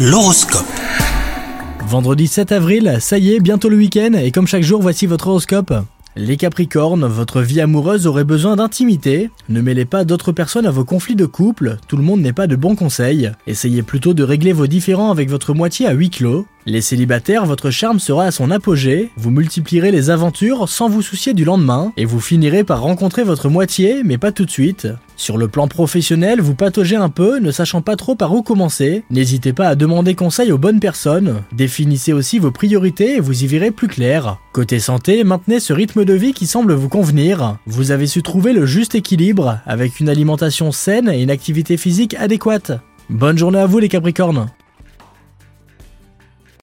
L'horoscope. Vendredi 7 avril, ça y est, bientôt le week-end, et comme chaque jour, voici votre horoscope. Les Capricornes, votre vie amoureuse aurait besoin d'intimité. Ne mêlez pas d'autres personnes à vos conflits de couple, tout le monde n'est pas de bons conseils. Essayez plutôt de régler vos différends avec votre moitié à huis clos. Les célibataires, votre charme sera à son apogée, vous multiplierez les aventures sans vous soucier du lendemain, et vous finirez par rencontrer votre moitié, mais pas tout de suite. Sur le plan professionnel, vous pataugez un peu, ne sachant pas trop par où commencer. N'hésitez pas à demander conseil aux bonnes personnes. Définissez aussi vos priorités et vous y verrez plus clair. Côté santé, maintenez ce rythme de vie qui semble vous convenir. Vous avez su trouver le juste équilibre avec une alimentation saine et une activité physique adéquate. Bonne journée à vous les Capricornes